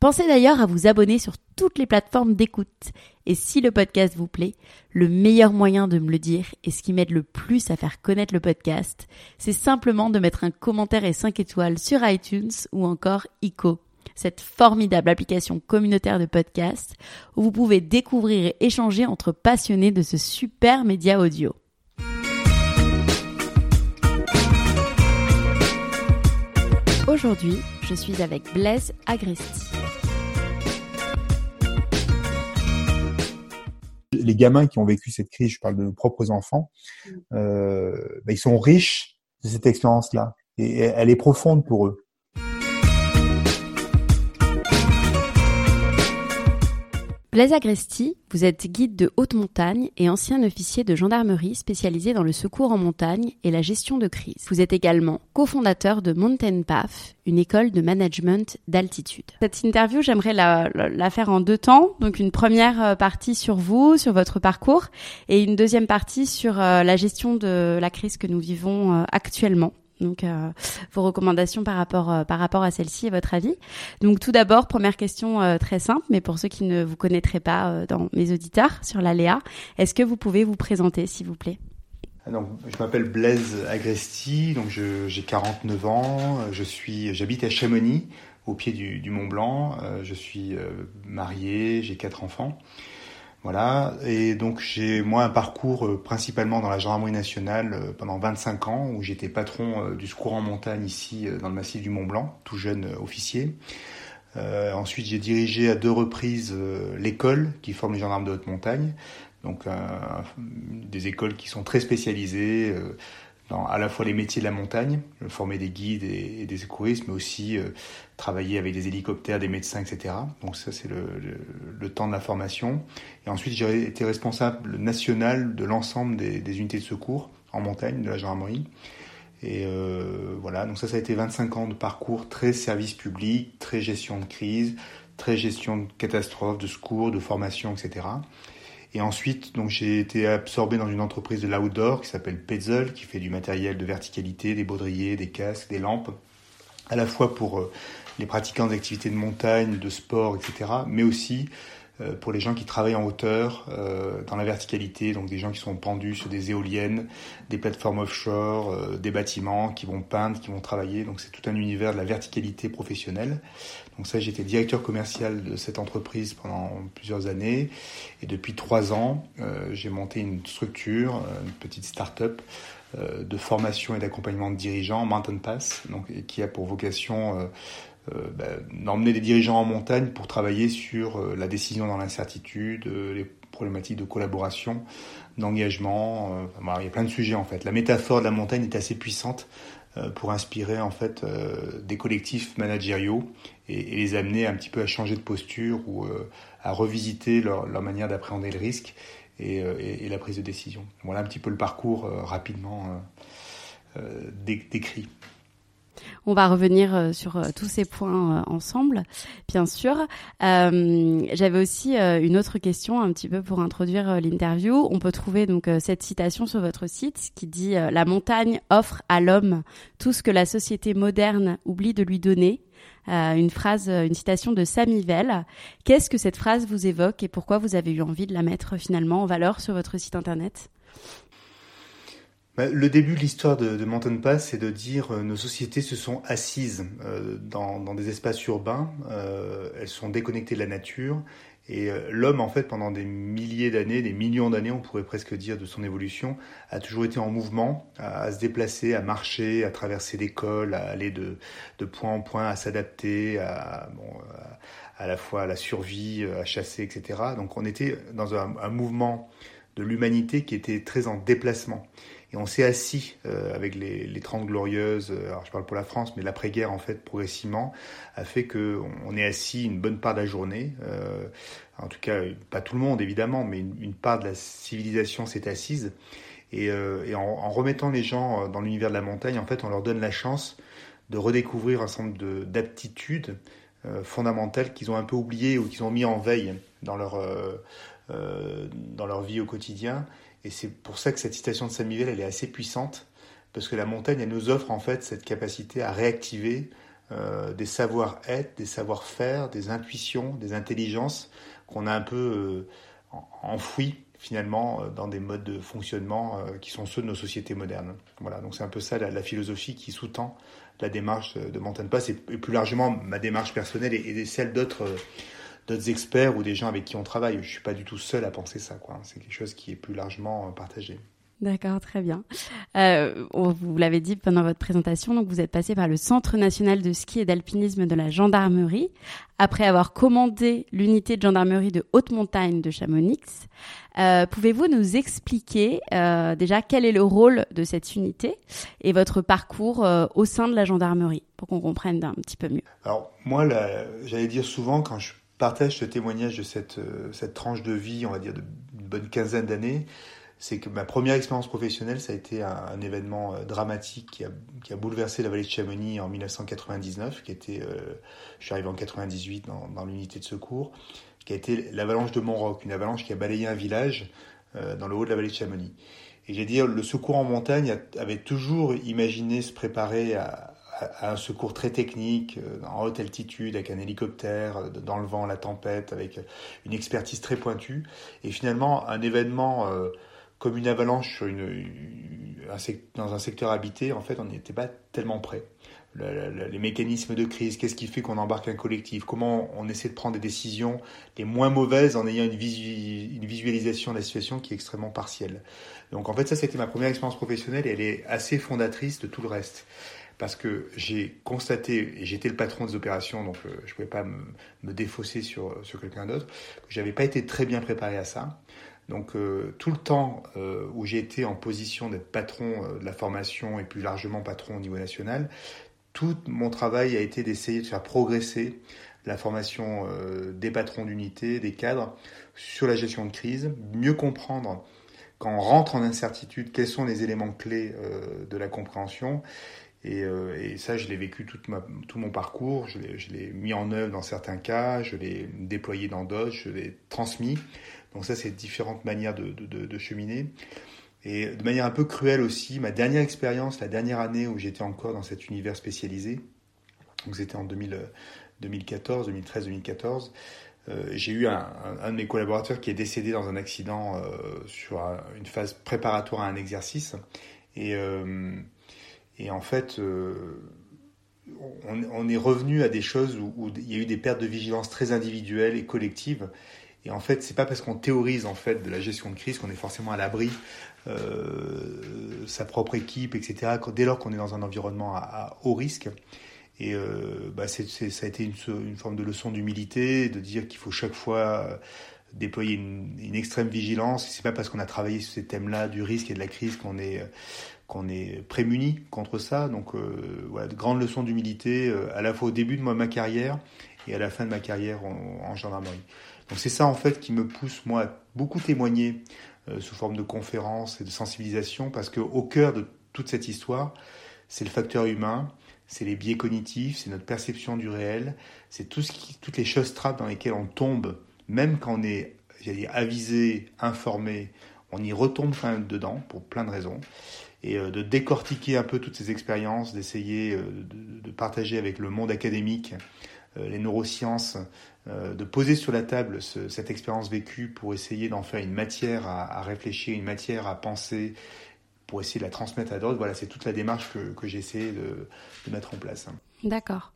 Pensez d'ailleurs à vous abonner sur toutes les plateformes d'écoute. Et si le podcast vous plaît, le meilleur moyen de me le dire et ce qui m'aide le plus à faire connaître le podcast, c'est simplement de mettre un commentaire et 5 étoiles sur iTunes ou encore ICO cette formidable application communautaire de podcast où vous pouvez découvrir et échanger entre passionnés de ce super média audio. Aujourd'hui, je suis avec Blaise Agresti. Les gamins qui ont vécu cette crise, je parle de nos propres enfants, euh, bah, ils sont riches de cette expérience-là et elle est profonde pour eux. Blaise Agresti, vous êtes guide de haute montagne et ancien officier de gendarmerie spécialisé dans le secours en montagne et la gestion de crise. Vous êtes également cofondateur de Mountain Path, une école de management d'altitude. Cette interview, j'aimerais la, faire en deux temps. Donc une première euh, partie sur vous, sur votre parcours, et une deuxième partie sur euh, la gestion de la crise que nous vivons euh, actuellement. Donc, euh, vos recommandations par rapport euh, par rapport à celle-ci et votre avis. Donc, tout d'abord, première question euh, très simple, mais pour ceux qui ne vous connaîtraient pas dans mes auditeurs sur l'Aléa, est-ce que vous pouvez vous présenter, s'il vous plaît? Ah, donc, je m'appelle Blaise Agresti, donc j'ai 49 ans, je suis, j'habite à Chamonix, au pied du, Mont Blanc, je suis marié, j'ai quatre enfants. Voilà, et donc j'ai moi un parcours euh, principalement dans la gendarmerie nationale euh, pendant 25 ans où j'étais patron euh, du secours en montagne ici dans le massif du Mont Blanc, tout jeune officier. ensuite j'ai dirigé à deux reprises l'école qui forme les gendarmes de haute montagne, donc des écoles qui sont très spécialisées dans à la fois les métiers de la montagne, former des guides et, des secouristes, mais aussi euh, travailler avec des hélicoptères, des médecins, etc. Donc ça, c'est le, le, temps de la formation. Et ensuite, j'ai été responsable national de l'ensemble des, des, unités de secours en montagne de la gendarmerie. Et euh, voilà, donc ça, ça a été 25 ans de parcours très service public, très gestion de crise, très gestion de catastrophes, de secours, de formation, etc. Et ensuite, donc j'ai été absorbé dans une entreprise de l'outdoor qui s'appelle Petzl, qui fait du matériel de verticalité, des baudriers, des casques, des lampes, à la fois pour euh, les pratiquants d'activités de montagne, de sport, etc., mais aussi pour les gens qui travaillent en hauteur, euh, dans la verticalité, donc des gens qui sont pendus sur des éoliennes, des plateformes offshore, euh, des bâtiments, qui vont peindre, qui vont travailler. Donc c'est tout un univers de la verticalité professionnelle. Donc ça, j'étais directeur commercial de cette entreprise pendant plusieurs années. Et depuis trois ans, j'ai monté une structure, une petite start-up de formation et d'accompagnement de dirigeants, Mountain Pass, donc, qui a pour vocation euh, ben, d'emmener des dirigeants en montagne pour travailler sur euh, la décision dans l'incertitude, euh, les problématiques de collaboration, d'engagement. il y a plein de sujets en fait. La métaphore de la montagne est assez puissante pour inspirer en fait des collectifs managériaux et, les amener un petit peu à changer de posture ou à revisiter leur, manière d'appréhender le risque et, la prise de décision. Voilà un petit peu le parcours rapidement décrit. On va revenir euh, sur euh, tous ces points euh, ensemble, bien sûr. J'avais aussi une autre question un petit peu pour introduire l'interview. On peut trouver donc cette citation sur votre site qui dit La montagne offre à l'homme tout ce que la société moderne oublie de lui donner. une phrase, une citation de Vell. Qu'est-ce que cette phrase vous évoque et pourquoi vous avez eu envie de la mettre finalement en valeur sur votre site internet? Le début de l'histoire de, Mountain Pass, c'est de dire euh, nos sociétés se sont assises euh, dans, des espaces urbains, euh, elles sont déconnectées de la nature, et l'homme, en fait, pendant des milliers d'années, des millions d'années, on pourrait presque dire, de son évolution, a toujours été en mouvement, à, se déplacer, à marcher, à traverser des cols, à aller de, point en point, à s'adapter, à, à, la fois à la survie, à chasser, etc. Donc on était dans un mouvement de l'humanité qui était très en déplacement. Et on s'est assis euh, avec les, les 30 glorieuses, euh, alors je parle pour la France, mais l'après-guerre, en fait, progressivement, a fait qu'on on est assis une bonne part de la journée. Euh, en tout cas, pas tout le monde, évidemment, mais une, part de la civilisation s'est assise. Et, et en, en, remettant les gens dans l'univers de la montagne, en fait, on leur donne la chance de redécouvrir un certain nombre d'aptitudes fondamentales qu'ils ont un peu oubliées ou qu'ils ont mis en veille dans leur, dans leur vie au quotidien et c'est pour ça que cette citation de Samuel, elle est assez puissante, parce que la montagne, elle nous offre en fait cette capacité à réactiver euh, des savoir-être, des savoir-faire, des intuitions, des intelligences qu'on a un peu euh, enfouies finalement euh, dans des modes de fonctionnement qui sont ceux de nos sociétés modernes. Voilà, donc c'est un peu ça la, philosophie qui sous-tend la démarche de Mountain Pass et, plus largement ma démarche personnelle et celle d'autres d'autres experts ou des gens avec qui on travaille. Je suis pas du tout seul à penser ça. Quoi. C'est quelque chose qui est plus largement euh, partagé. D'accord, très bien. Euh, vous l'avez dit pendant votre présentation, donc vous êtes passé par le Centre national de ski et d'alpinisme de la gendarmerie, après avoir commandé l'unité de gendarmerie de haute montagne de Chamonix. Euh, Pouvez-vous nous expliquer euh, déjà quel est le rôle de cette unité et votre parcours au sein de la gendarmerie, pour qu'on comprenne un petit peu mieux? Alors moi, j'allais dire souvent quand je partage ce témoignage de cette, euh, cette tranche de vie, on va dire, d'une bonne quinzaine d'années, c'est que ma première expérience professionnelle, ça a été un, événement euh, dramatique qui a, qui a, bouleversé la vallée de Chamonix en 1999, qui était, euh, je suis arrivé en 98 dans, dans l'unité de secours, qui a été l'avalanche de Montroc, une avalanche qui a balayé un village dans le haut de la vallée de Chamonix. Et j'ai dit, le secours en montagne avait toujours imaginé se préparer à, à un secours très technique, euh, en haute altitude, avec un hélicoptère, euh, dans le vent, la tempête, avec une expertise très pointue. Et finalement, un événement euh, comme une avalanche dans un secteur habité, en fait, on n'était pas tellement prêt. les mécanismes de crise, qu'est-ce qui fait qu'on embarque un collectif, comment on essaie de prendre des décisions les moins mauvaises en ayant une, une visualisation de la situation qui est extrêmement partielle? Donc en fait ça c'était ma première expérience professionnelle et elle est assez fondatrice de tout le reste parce que j'ai constaté, et j'étais le patron des opérations, donc euh, je ne pouvais pas me, défausser sur, sur quelqu'un d'autre, que j'avais pas été très bien préparé à ça. Donc euh, tout le temps euh, où j'ai été en position d'être patron de la formation et plus largement patron au niveau national, tout mon travail a été d'essayer de faire progresser la formation des patrons d'unité, des cadres, sur la gestion de crise, mieux comprendre quand on rentre en incertitude, quels sont les éléments clés de la compréhension euh, et, ça, je l'ai vécu tout mon parcours, je l'ai mis en œuvre dans certains cas, je l'ai déployé dans d'autres, je l'ai transmis. Donc ça, c'est différentes manières de, cheminer. Et de manière un peu cruelle aussi, ma dernière expérience, la dernière année où j'étais encore dans cet univers spécialisé, donc c'était en 2000, 2014, 2013, 2014, j'ai eu un, de mes collaborateurs qui est décédé dans un accident euh, sur une phase préparatoire à un exercice. Et... Et en fait, euh, on, est revenu à des choses où, il y a eu des pertes de vigilance très individuelles et collectives. Et en fait, c'est pas parce qu'on théorise en fait de la gestion de crise qu'on est forcément à l'abri, euh, sa propre équipe, etc. Dès lors qu'on est dans un environnement à, haut risque. Et euh, bah ça a été une, forme de leçon d'humilité, de dire qu'il faut chaque fois déployer une, extrême vigilance. C'est pas parce qu'on a travaillé sur ces thèmes-là du risque et de la crise qu'on est qu'on est prémuni contre ça. Donc euh, voilà, de grandes leçons d'humilité euh, à la fois au début de ma carrière et à la fin de ma carrière en, gendarmerie. Donc c'est ça en fait qui me pousse moi à beaucoup témoigner euh, sous forme de conférences et de sensibilisation parce que au cœur de toute cette histoire, c'est le facteur humain, c'est les biais cognitifs, c'est notre perception du réel, c'est toutes les choses trappes dans lesquelles on tombe, même quand on est avisé, informé, on y retombe quand même dedans pour plein de raisons et euh, de décortiquer un peu toutes ces expériences, d'essayer euh, de, partager avec le monde académique euh, les neurosciences, de poser sur la table cette expérience vécue pour essayer d'en faire une matière à, réfléchir, une matière à penser pour essayer de la transmettre à d'autres. Voilà, c'est toute la démarche que, que de, mettre en place. D'accord.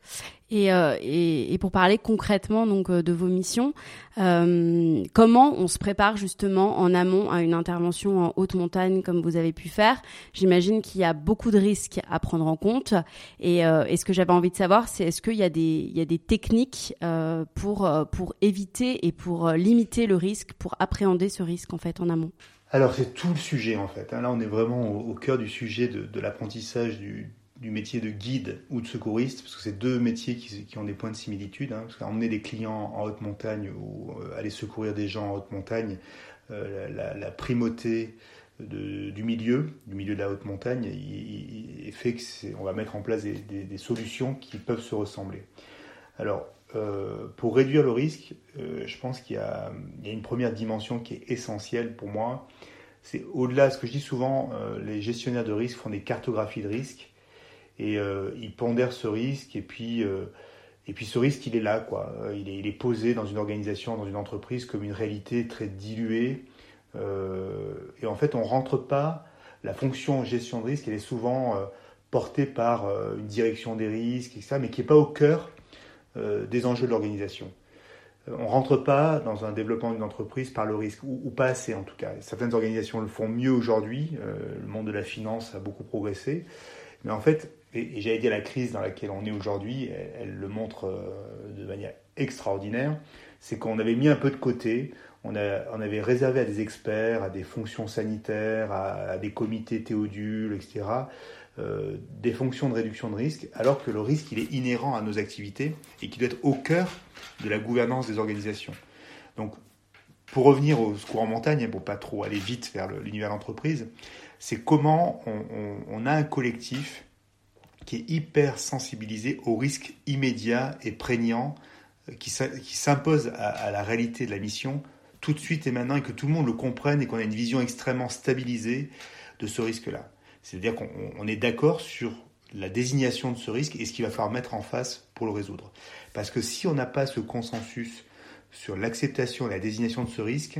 Et, euh, et, pour parler concrètement donc euh, de vos missions, euh, comment on se prépare justement en amont à une intervention en haute montagne comme vous avez pu faire? J'imagine qu'il y a beaucoup de risques à prendre en compte. Et, ce que j'avais envie de savoir, c'est est-ce qu'il y a des y a des techniques pour éviter et pour limiter le risque, pour appréhender ce risque en fait en amont? Alors c'est tout le sujet en fait. Hein. Là on est vraiment au, cœur du sujet de l'apprentissage du, du, métier de guide ou de secouriste, parce que c'est deux métiers qui, ont des points de similitude. Hein, parce qu'emmener des clients en haute montagne ou euh, aller secourir des gens en haute montagne, euh, la, primauté du milieu, du milieu de la haute montagne, il, il fait qu'on va mettre en place des, solutions qui peuvent se ressembler. Alors euh, pour réduire le risque, je pense qu'il y, a une première dimension qui est essentielle pour moi. C'est au-delà, ce que je dis souvent, les gestionnaires de risque font des cartographies de risque et euh, ils pondèrent ce risque et puis, euh, et puis ce risque, il est là. Quoi. Il, est, il est posé dans une organisation, dans une entreprise comme une réalité très diluée. et en fait, on ne rentre pas. La fonction gestion de risque, elle est souvent portée par une direction des risques, etc., mais qui n'est pas au cœur euh, des enjeux de l'organisation. Euh, on ne rentre pas dans un développement d'une entreprise par le risque, ou, pas assez en tout cas. Certaines organisations le font mieux aujourd'hui, euh, le monde de la finance a beaucoup progressé, mais en fait, et, et j'allais dire la crise dans laquelle on est aujourd'hui, elle, le montre euh, de manière extraordinaire, c'est qu'on avait mis un peu de côté, on, avait réservé à des experts, à des fonctions sanitaires, à, des comités théodules, etc., euh, des fonctions de réduction de risque, alors que le risque il est inhérent à nos activités et qui doit être au cœur de la gouvernance des organisations. Donc, pour revenir au secours en montagne, pour pas trop aller vite vers l'univers d'entreprise, c'est comment on, a un collectif qui est hyper sensibilisé au risque immédiat et prégnant euh, qui, qui s'impose à, la réalité de la mission tout de suite et maintenant et que tout le monde le comprenne et qu'on a une vision extrêmement stabilisée de ce risque-là. C'est-à-dire qu'on est d'accord sur la désignation de ce risque et ce qu'il va falloir mettre en face pour le résoudre. Parce que si on n'a pas ce consensus sur l'acceptation et la désignation de ce risque,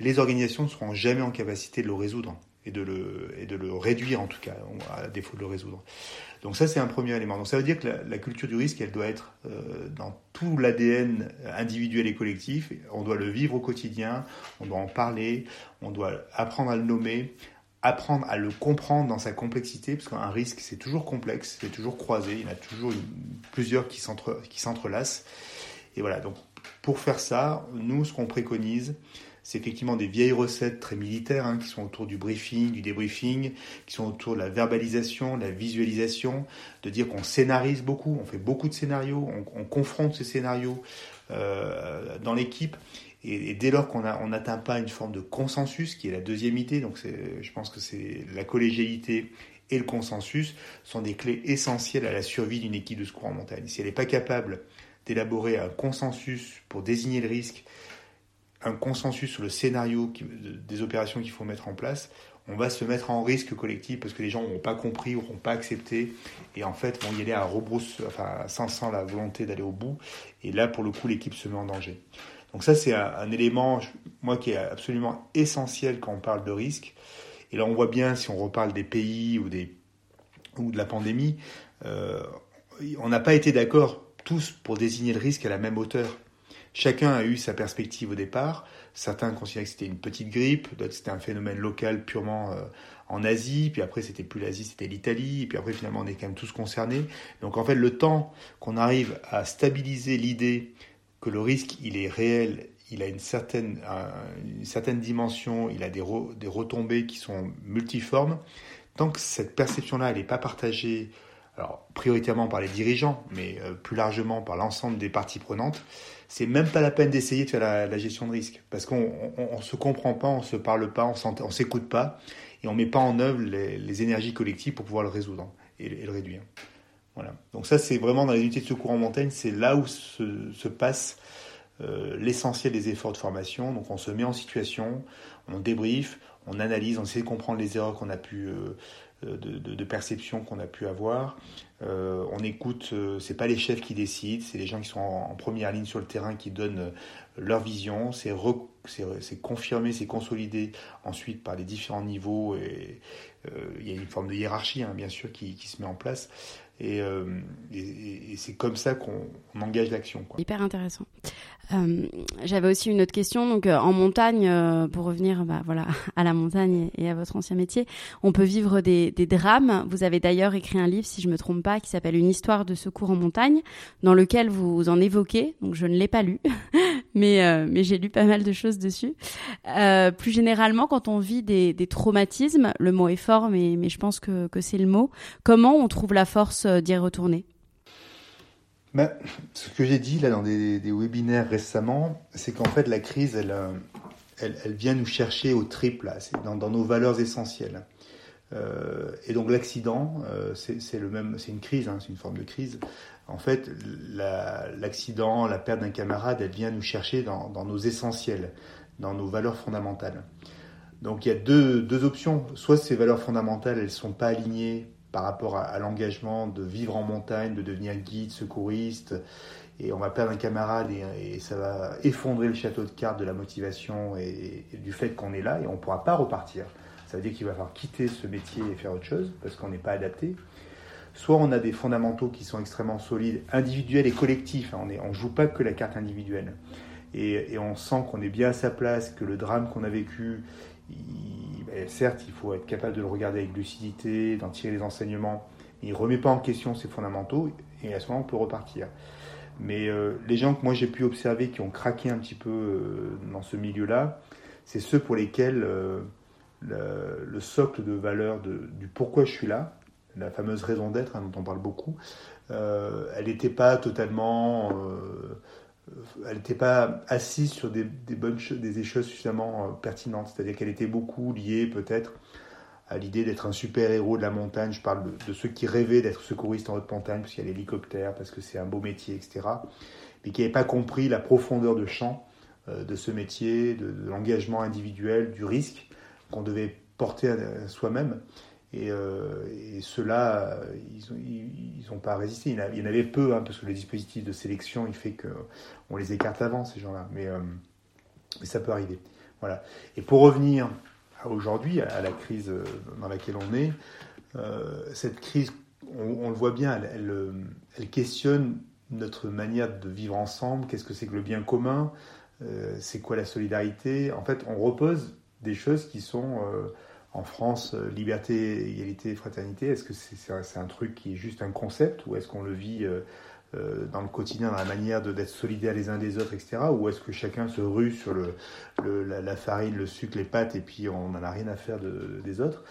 les organisations ne seront jamais en capacité de le résoudre et de le, et de le réduire en tout cas, à défaut de le résoudre. Donc ça c'est un premier élément. Donc ça veut dire que la, culture du risque, elle doit être euh, dans tout l'ADN individuel et collectif. On doit le vivre au quotidien, on doit en parler, on doit apprendre à le nommer, apprendre à le comprendre dans sa complexité, parce qu'un risque, c'est toujours complexe, c'est toujours croisé, il y en a toujours plusieurs qui s'entrelacent. Et voilà, donc pour faire ça, nous, ce qu'on préconise, c'est effectivement des vieilles recettes très militaires hein, qui sont autour du briefing, du débriefing, qui sont autour de la verbalisation, de la visualisation, de dire qu'on scénarise beaucoup, on fait beaucoup de scénarios, on, on confronte ces scénarios euh, dans l'équipe et, et, dès lors qu'on n'atteint pas une forme de consensus, qui est la deuxième idée, donc je pense que c'est la collégialité et le consensus sont des clés essentielles à la survie d'une équipe de secours en montagne. Si elle n'est pas capable d'élaborer un consensus pour désigner le risque, un consensus sur le scénario des opérations qu'il faut mettre en place, on va se mettre en risque collectif parce que les gens n'auront pas compris, n'auront pas accepté, et en fait vont y aller à rebrousse, enfin sans, la volonté d'aller au bout. Et là, pour le coup, l'équipe se met en danger. Donc ça, c'est un, un, élément, moi, qui est absolument essentiel quand on parle de risque. Et là, on voit bien, si on reparle des pays ou, des, ou de la pandémie, euh, on n'a pas été d'accord tous pour désigner le risque à la même hauteur. Chacun a eu sa perspective au départ. Certains considéraient que c'était une petite grippe, d'autres c'était un phénomène local purement euh, en Asie, puis après c'était plus l'Asie, c'était l'Italie, et puis après finalement on est quand même tous concernés. Donc en fait le temps qu'on arrive à stabiliser l'idée que le risque, il est réel, il a une certaine, une certaine dimension, il a des, des retombées qui sont multiformes, tant que cette perception-là, elle n'est pas partagée, alors prioritairement par les dirigeants, mais euh, plus largement par l'ensemble des parties prenantes, c'est même pas la peine d'essayer de faire la, gestion de risque, parce qu'on on, se comprend pas, on se parle pas, on s'écoute pas, et on met pas en œuvre les, les, énergies collectives pour pouvoir le résoudre et, le réduire. Voilà. Donc ça, c'est vraiment dans les unités de secours en montagne, c'est là où se, se passe euh, l'essentiel des efforts de formation. Donc on se met en situation, on débrief, on analyse, on essaie de comprendre les erreurs qu'on a pu euh, de, de, de, perception qu'on a pu avoir. Euh, on écoute, euh, c'est pas les chefs qui décident, c'est les gens qui sont en, première ligne sur le terrain qui donnent leur vision, c'est confirmé, c'est consolidé ensuite par les différents niveaux et il y a une forme de hiérarchie hein, bien sûr qui, se met en place. Euh, et, et, c'est comme ça qu'on engage l'action. Hyper intéressant. Euh, J'avais aussi une autre question. Donc, euh, en montagne, euh, pour revenir bah, voilà, à la montagne et à votre ancien métier, on peut vivre des, des drames. Vous avez d'ailleurs écrit un livre, si je me trompe pas, qui s'appelle Une histoire de secours en montagne, dans lequel vous en évoquez. Donc, je ne l'ai pas lu, mais, mais j'ai lu pas mal de choses dessus. plus généralement, quand on vit des, des, traumatismes, le mot est fort, mais, mais je pense que, que c'est le mot. Comment on trouve la force d'y retourner? Ben, Ce que j'ai dit là dans des, webinaires récemment, c'est qu'en fait la crise, elle, euh, elle, vient nous chercher au triple, dans, nos valeurs essentielles. Euh, et donc l'accident, c'est le même, c'est une crise, hein, c'est une forme de crise. En fait, l'accident, la, perte d'un camarade, elle vient nous chercher dans, nos essentiels, dans nos valeurs fondamentales. Donc il y a deux, deux options. Soit ces valeurs fondamentales, elles sont pas alignées par rapport à, l'engagement de vivre en montagne, de devenir guide, secouriste, et on va perdre un camarade et, ça va effondrer le château de cartes de la motivation et, du fait qu'on est là et on ne pourra pas repartir. Ça veut dire qu'il va falloir quitter ce métier et faire autre chose parce qu'on n'est pas adapté. Soit on a des fondamentaux qui sont extrêmement solides, individuels et collectifs. Hein. On ne joue pas que la carte individuelle. Et, et on sent qu'on est bien à sa place, que le drame qu'on a vécu, certes, il faut être capable de le regarder avec lucidité, d'en tirer les enseignements, mais il ne remet pas en question ses fondamentaux, et à ce moment, on peut repartir. Mais euh, les gens que moi j'ai pu observer qui ont craqué un petit peu euh, dans ce milieu-là, c'est ceux pour lesquels euh, le, socle de valeur du pourquoi je suis là, la fameuse raison d'être hein, dont on parle beaucoup, elle n'était pas totalement elle n'était pas assise sur des, bonnes des choses suffisamment euh, pertinentes. C'est-à-dire qu'elle était beaucoup liée peut-être à l'idée d'être un super-héros de la montagne. Je parle de, ceux qui rêvaient d'être secouristes en haute montagne, parce qu'il y a l'hélicoptère, parce que c'est un beau métier, etc. Mais qui n'avaient pas compris la profondeur de champ euh, de ce métier, de, l'engagement individuel, du risque qu'on devait porter à soi-même. Et, euh, et ceux-là, ils n'ont pas résisté. Il y en avait peu, hein, parce que le dispositif de sélection, il fait qu'on les écarte avant, ces gens-là. Mais, euh, mais, ça peut arriver. Voilà. Et pour revenir aujourd'hui, à, la crise euh, dans laquelle on est, cette crise, on, le voit bien, elle, questionne notre manière de vivre ensemble. Qu'est-ce que c'est que le bien commun? C'est quoi la solidarité? En fait, on repose des choses qui sont en France, euh, liberté, égalité, fraternité, est-ce que c'est un truc qui est juste un concept ou est-ce qu'on le vit euh, euh, dans le quotidien, dans la manière d'être solidaires les uns des autres, etc. Ou est-ce que chacun se rue sur le, la, farine, le sucre, les pâtes et puis on n'en a rien à faire des autres?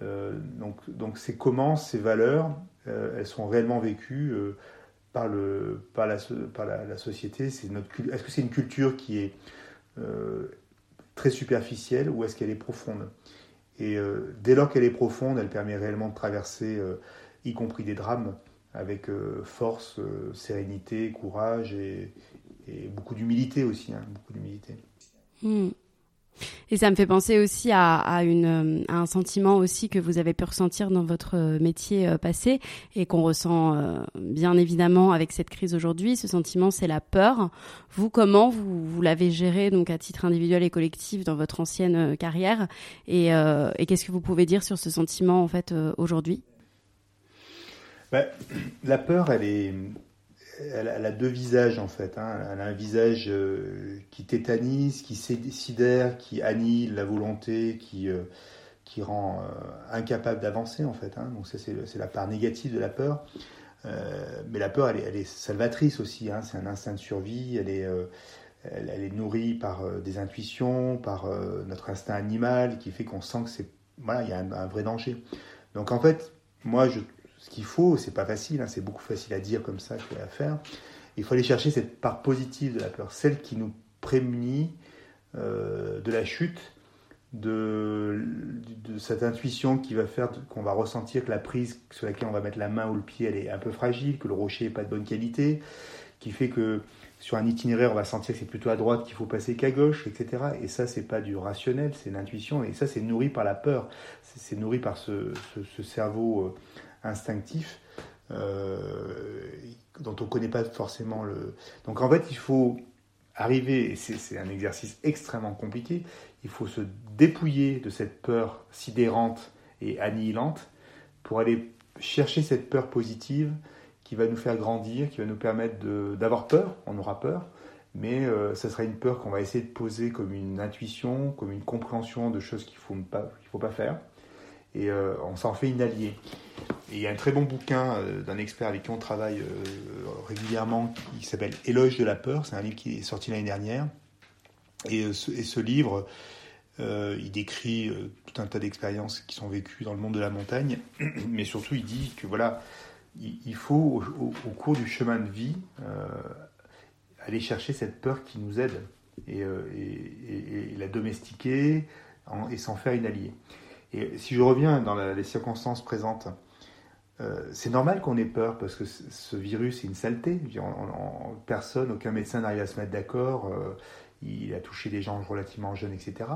Donc donc c'est comment ces valeurs, elles sont réellement vécues par, le, par, la, par la, société? Est-ce que c'est une culture qui est très superficielle ou est-ce qu'elle est profonde? Et euh, dès lors qu'elle est profonde, elle permet réellement de traverser, euh, y compris des drames, avec euh, force, sérénité, courage et, beaucoup d'humilité aussi. Hein, beaucoup d'humilité. Hmm. Et ça me fait penser aussi à, une, un sentiment aussi que vous avez pu ressentir dans votre métier euh, passé et qu'on ressent euh, bien évidemment avec cette crise aujourd'hui. Ce sentiment, c'est la peur. Vous, comment vous, l'avez géré donc à titre individuel et collectif dans votre ancienne euh, carrière Et, qu'est-ce que vous pouvez dire sur ce sentiment en fait aujourd'hui? Ben, La peur, elle est elle, a deux visages en fait. Hein. Elle a un visage euh, qui tétanise, qui sidère, qui annihile la volonté, qui, euh, qui rend euh, incapable d'avancer en fait. Hein. Donc ça c'est la part négative de la peur. mais la peur, elle est, salvatrice aussi. Hein. C'est un instinct de survie. Elle est, elle, est nourrie par des intuitions, par notre instinct animal, qui fait qu'on sent que c'est voilà, il y a un, un vrai danger. Donc en fait, moi je ce qu'il faut, c'est pas facile, hein, c'est beaucoup facile à dire comme ça qu'à faire. Il faut aller chercher cette part positive de la peur, celle qui nous prémunit euh, de la chute, de, cette intuition qui va faire qu'on va ressentir que la prise sur laquelle on va mettre la main ou le pied, elle est un peu fragile, que le rocher n'est pas de bonne qualité, qui fait que sur un itinéraire, on va sentir que c'est plutôt à droite qu'il faut passer qu'à gauche, etc. Et ça, c'est pas du rationnel, c'est l'intuition. Et ça, c'est nourri par la peur. C'est nourri par ce, ce cerveau euh, instinctif euh, dont on ne connaît pas forcément le. Donc en fait, il faut arriver, et c'est un exercice extrêmement compliqué, il faut se dépouiller de cette peur sidérante et annihilante pour aller chercher cette peur positive qui va nous faire grandir, qui va nous permettre d'avoir peur, on aura peur, mais euh, ce sera une peur qu'on va essayer de poser comme une intuition, comme une compréhension de choses qu'il ne faut pas faire, et euh, on s'en fait une alliée. Et il y a un très bon bouquin euh, d'un expert avec qui on travaille régulièrement qui s'appelle Éloge de la peur, c'est un livre qui est sorti l'année dernière, et ce, livre, il décrit tout un tas d'expériences qui sont vécues dans le monde de la montagne, mais surtout il dit que voilà, il, faut au, cours du chemin de vie aller chercher cette peur qui nous aide et, euh, la domestiquer et s'en faire une alliée. Et si je reviens dans les circonstances présentes, euh, c'est normal qu'on ait peur parce que ce virus est une saleté. personne, aucun médecin n'arrive à se mettre d'accord. Euh, il a touché des gens relativement jeunes, etc.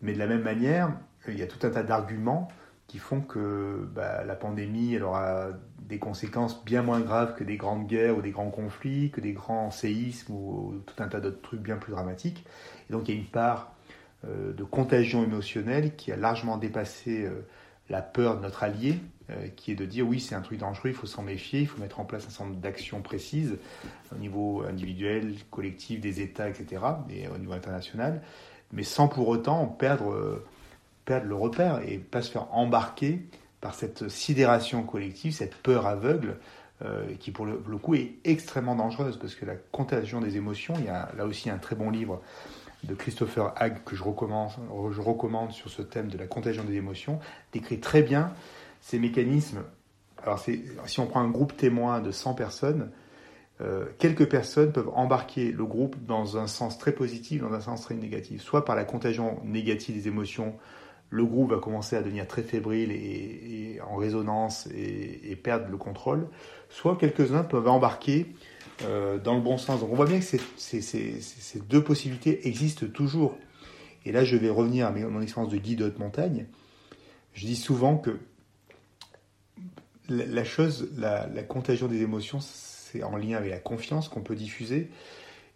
Mais de la même manière, il y a tout un tas d'arguments qui font que bah, la pandémie elle aura des conséquences bien moins graves que des grandes guerres ou des grands conflits, que des grands séismes ou, tout un tas d'autres trucs bien plus dramatiques. Et donc il y a une part de contagion émotionnelle qui a largement dépassé euh, la peur de notre allié, euh, qui est de dire oui c'est un truc dangereux, il faut s'en méfier, il faut mettre en place un certain nombre d'actions précises au niveau individuel, collectif, des États, etc., et au niveau international, mais sans pour autant perdre, perdre le repère et pas se faire embarquer par cette sidération collective, cette peur aveugle, euh, qui pour le, coup est extrêmement dangereuse, parce que la contagion des émotions, il y a là aussi un très bon livre de Christopher Hague que je recommande, je recommande sur ce thème de la contagion des émotions, décrit très bien ces mécanismes. Alors si on prend un groupe témoin de 100 personnes, euh, quelques personnes peuvent embarquer le groupe dans un sens très positif, dans un sens très négatif, soit par la contagion négative des émotions, le groupe va commencer à devenir très fébrile et, en résonance et, perdre le contrôle, soit quelques-uns peuvent embarquer euh, dans le bon sens. Donc on voit bien que ces, deux possibilités existent toujours. Et là, je vais revenir à mon expérience de guide de haute montagne. Je dis souvent que la, chose, la, contagion des émotions, c'est en lien avec la confiance qu'on peut diffuser.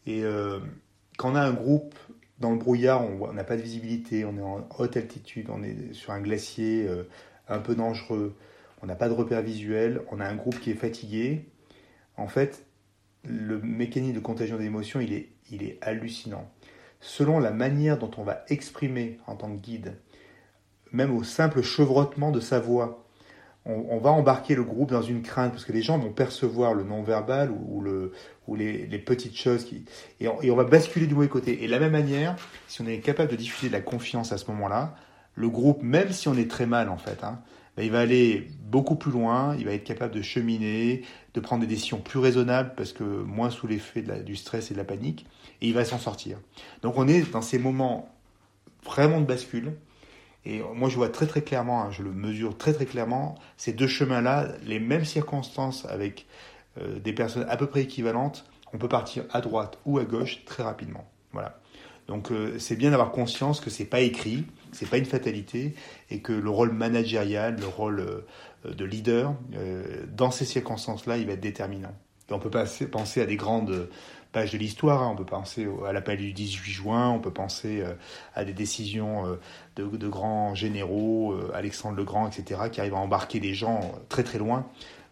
Et euh, quand on a un groupe dans le brouillard, on n'a pas de visibilité, on est en haute altitude, on est sur un glacier euh, un peu dangereux, on n'a pas de repère visuel, on a un groupe qui est fatigué. En fait, le mécanisme de contagion d'émotions, il est, il est hallucinant. Selon la manière dont on va exprimer en tant que guide, même au simple chevrotement de sa voix, on, va embarquer le groupe dans une crainte, parce que les gens vont percevoir le non-verbal ou, le, ou les, petites choses, et, on, va basculer du mauvais côté. Et de la même manière, si on est capable de diffuser de la confiance à ce moment-là, le groupe, même si on est très mal en fait, hein, bah, il va aller beaucoup plus loin, il va être capable de cheminer, de prendre des décisions plus raisonnables, parce que moins sous l'effet du stress et de la panique, et il va s'en sortir. Donc on est dans ces moments vraiment de bascule, et moi, je vois très très clairement, hein, je le mesure très très clairement, ces deux chemins-là, les mêmes circonstances avec euh, des personnes à peu près équivalentes, on peut partir à droite ou à gauche très rapidement. Voilà. Donc euh, c'est bien d'avoir conscience que c'est pas écrit, c'est pas une fatalité, et que le rôle managérial, le rôle euh, de leader, dans ces circonstances-là, il va être déterminant. On peut penser à des grandes de l'histoire. Hein. On peut penser à l'appel du 18 juin, on peut penser euh, à des décisions euh, de, grands généraux, euh, Alexandre le Grand, etc., qui arrivent à embarquer des gens très très loin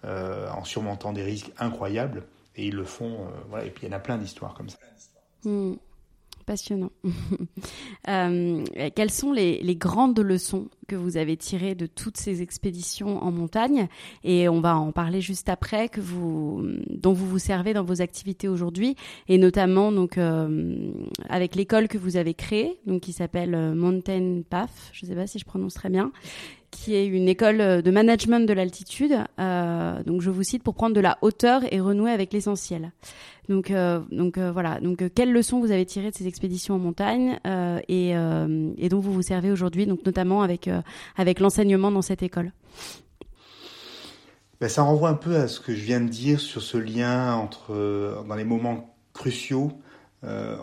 en surmontant des risques incroyables. Et ils le font. voilà. Et puis il y en a plein d'histoires comme ça. Hmm passionnant. Euh, quelles sont les, grandes leçons que vous avez tirées de toutes ces expéditions en montagne? Et on va en parler juste après, que vous, dont vous vous servez dans vos activités aujourd'hui, et notamment donc euh, avec l'école que vous avez créée, donc qui s'appelle euh, Mountain Path. Je ne sais pas si je prononce très bien qui est une école de management de l'altitude. donc je vous cite pour prendre de la hauteur et renouer avec l'essentiel. Donc, euh, donc euh, voilà. Donc, euh, quelles leçons vous avez tirées de ces expéditions en montagne et, et, dont vous vous servez aujourd'hui, donc notamment avec avec l'enseignement dans cette école? Ben, ça renvoie un peu à ce que je viens de dire sur ce lien entre dans les moments cruciaux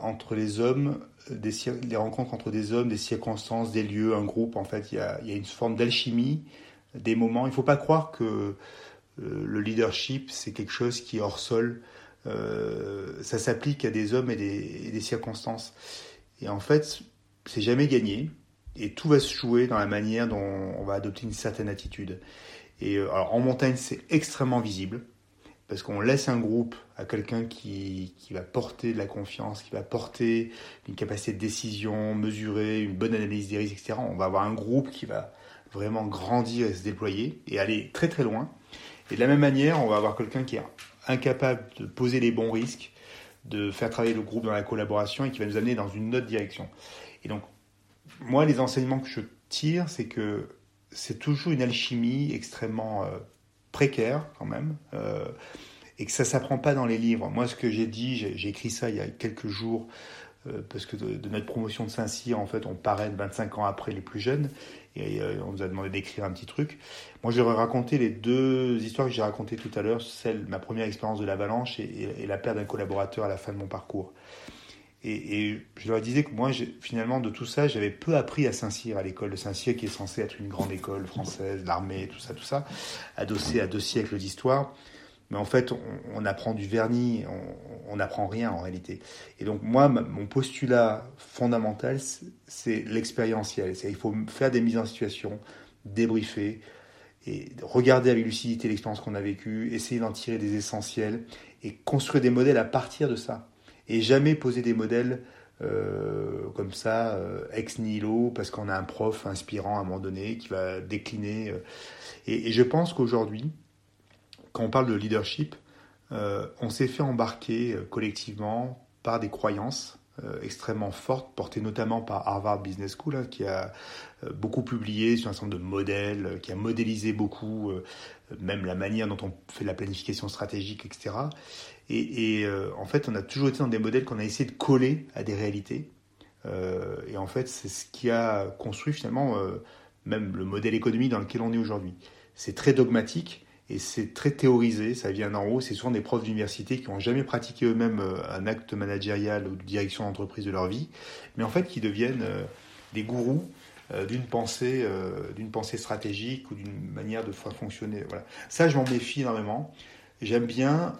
entre les hommes, des, rencontres entre des hommes, des circonstances, des lieux, un groupe. En fait, il y a, une forme d'alchimie des moments. Il ne faut pas croire que le leadership c'est quelque chose qui est hors sol euh, ça s'applique à des hommes et des, circonstances. Et en fait, c'est jamais gagné. Et tout va se jouer dans la manière dont on va adopter une certaine attitude. Et euh, en montagne, c'est extrêmement visible parce qu'on laisse un groupe à quelqu'un qui, qui, va porter de la confiance, qui va porter une capacité de décision mesurée, une bonne analyse des risques, etc. On va avoir un groupe qui va vraiment grandir et se déployer et aller très très loin. Et de la même manière, on va avoir quelqu'un qui est incapable de poser les bons risques, de faire travailler le groupe dans la collaboration et qui va nous amener dans une autre direction. Et donc, moi, les enseignements que je tire, c'est que c'est toujours une alchimie extrêmement euh, précaire quand même, euh, et que ça s'apprend pas dans les livres. Moi, ce que j'ai dit, j'ai écrit ça il y a quelques jours, euh, parce que de, notre promotion de Saint-Cyr, en fait, on parraine 25 ans après les plus jeunes, et euh, on nous a demandé d'écrire un petit truc. Moi, j'aurais raconté les deux histoires que j'ai racontées tout à l'heure, celle, ma première expérience de l'avalanche et, et, la perte d'un collaborateur à la fin de mon parcours. Et, je leur disais que moi, finalement, de tout ça, j'avais peu appris à Saint-Cyr, à l'école de Saint-Cyr, qui est censée être une grande école française, l'armée, tout ça, tout ça, adossée à deux siècles d'histoire. Mais en fait, on, on, apprend du vernis, on n'apprend rien en réalité. Et donc moi, mon postulat fondamental, c'est l'expérientiel. Il faut faire des mises en situation, débriefer, et regarder avec lucidité l'expérience qu'on a vécue, essayer d'en tirer des essentiels, et construire des modèles à partir de ça et jamais poser des modèles euh, comme ça, euh, ex nihilo, parce qu'on a un prof inspirant à un moment donné qui va décliner. Euh. Et, je pense qu'aujourd'hui, quand on parle de leadership, on s'est fait embarquer collectivement par des croyances extrêmement fortes, portées notamment par Harvard Business School, hein, qui a beaucoup publié sur un certain nombre de modèles, qui a modélisé beaucoup, même la manière dont on fait la planification stratégique, etc. Et, euh, en fait, on a toujours été dans des modèles qu'on a essayé de coller à des réalités. Euh, et en fait, c'est ce qui a construit finalement euh, même le modèle économique dans lequel on est aujourd'hui. C'est très dogmatique et c'est très théorisé, ça vient d'en haut. C'est souvent des profs d'université qui n'ont jamais pratiqué eux-mêmes euh, un acte managérial ou de direction d'entreprise de leur vie, mais en fait qui deviennent euh, des gourous euh, d'une pensée, d'une pensée stratégique ou d'une manière de fonctionner. Voilà. Ça, je m'en méfie énormément. J'aime bien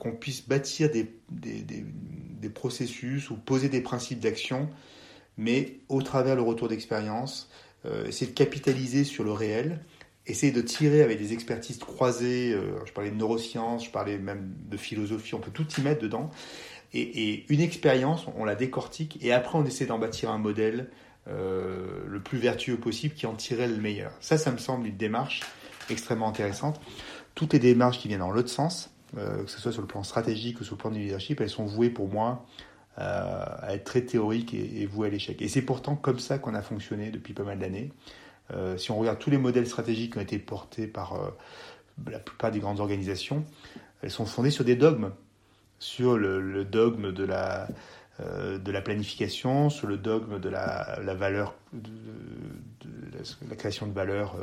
qu'on puisse bâtir des, des, processus ou poser des principes d'action, mais au travers le retour d'expérience, essayer de capitaliser sur le réel, essayer de tirer avec des expertises croisées, euh, je parlais de neurosciences, je parlais même de philosophie, on peut tout y mettre dedans, et, une expérience, on la décortique, et après on essaie d'en bâtir un modèle euh, le plus vertueux possible qui en tirait le meilleur. Ça, ça me semble une démarche extrêmement intéressante toutes les démarches qui viennent dans l'autre sens, euh, que ce soit sur le plan stratégique ou sur le plan du leadership, elles sont vouées pour moi à être très théoriques et vouées à l'échec. Et c'est pourtant comme ça qu'on a fonctionné depuis pas mal d'années. Euh, si on regarde tous les modèles stratégiques qui ont été portés par euh, la plupart des grandes organisations, elles sont fondées sur des dogmes, sur le, dogme de la, euh, de la planification, sur le dogme de la, la valeur, la création de valeur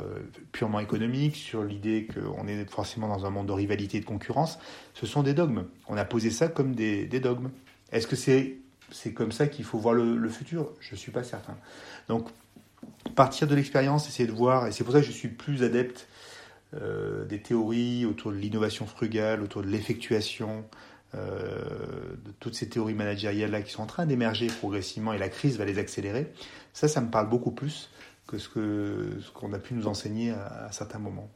purement économique, sur l'idée qu'on est forcément dans un monde de rivalité et de concurrence. Ce sont des dogmes. On a posé ça comme des, des dogmes. Est-ce que c'est c'est comme ça qu'il faut voir le, le futur? Je ne suis pas certain. Donc, partir de l'expérience, essayer de voir, et c'est pour ça que je suis plus adepte euh, des théories autour de l'innovation frugale, autour de l'effectuation, euh, de toutes ces théories managériales là qui sont en train d'émerger progressivement et la crise va les accélérer. Ça, ça me parle beaucoup plus que ce que ce qu'on a pu nous enseigner à, certains moments.